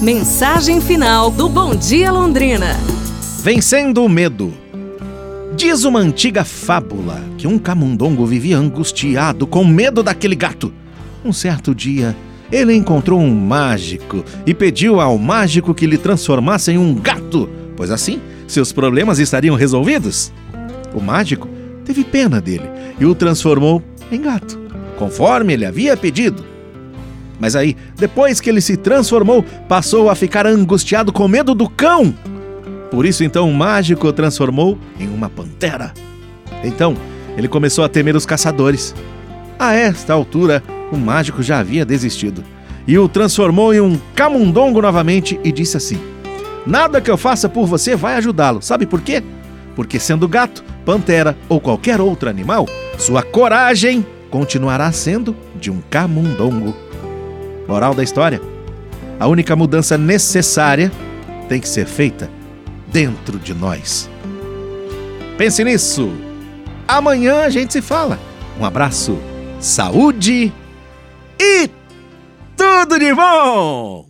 Mensagem final do Bom Dia Londrina. Vencendo o medo. Diz uma antiga fábula que um camundongo vivia angustiado com medo daquele gato. Um certo dia, ele encontrou um mágico e pediu ao mágico que lhe transformasse em um gato, pois assim seus problemas estariam resolvidos. O mágico teve pena dele e o transformou em gato, conforme ele havia pedido. Mas aí, depois que ele se transformou, passou a ficar angustiado com medo do cão. Por isso, então, o mágico o transformou em uma pantera. Então, ele começou a temer os caçadores. A esta altura, o mágico já havia desistido e o transformou em um camundongo novamente e disse assim: Nada que eu faça por você vai ajudá-lo. Sabe por quê? Porque sendo gato, pantera ou qualquer outro animal, sua coragem continuará sendo de um camundongo. Moral da história: a única mudança necessária tem que ser feita dentro de nós. Pense nisso. Amanhã a gente se fala. Um abraço, saúde e tudo de bom!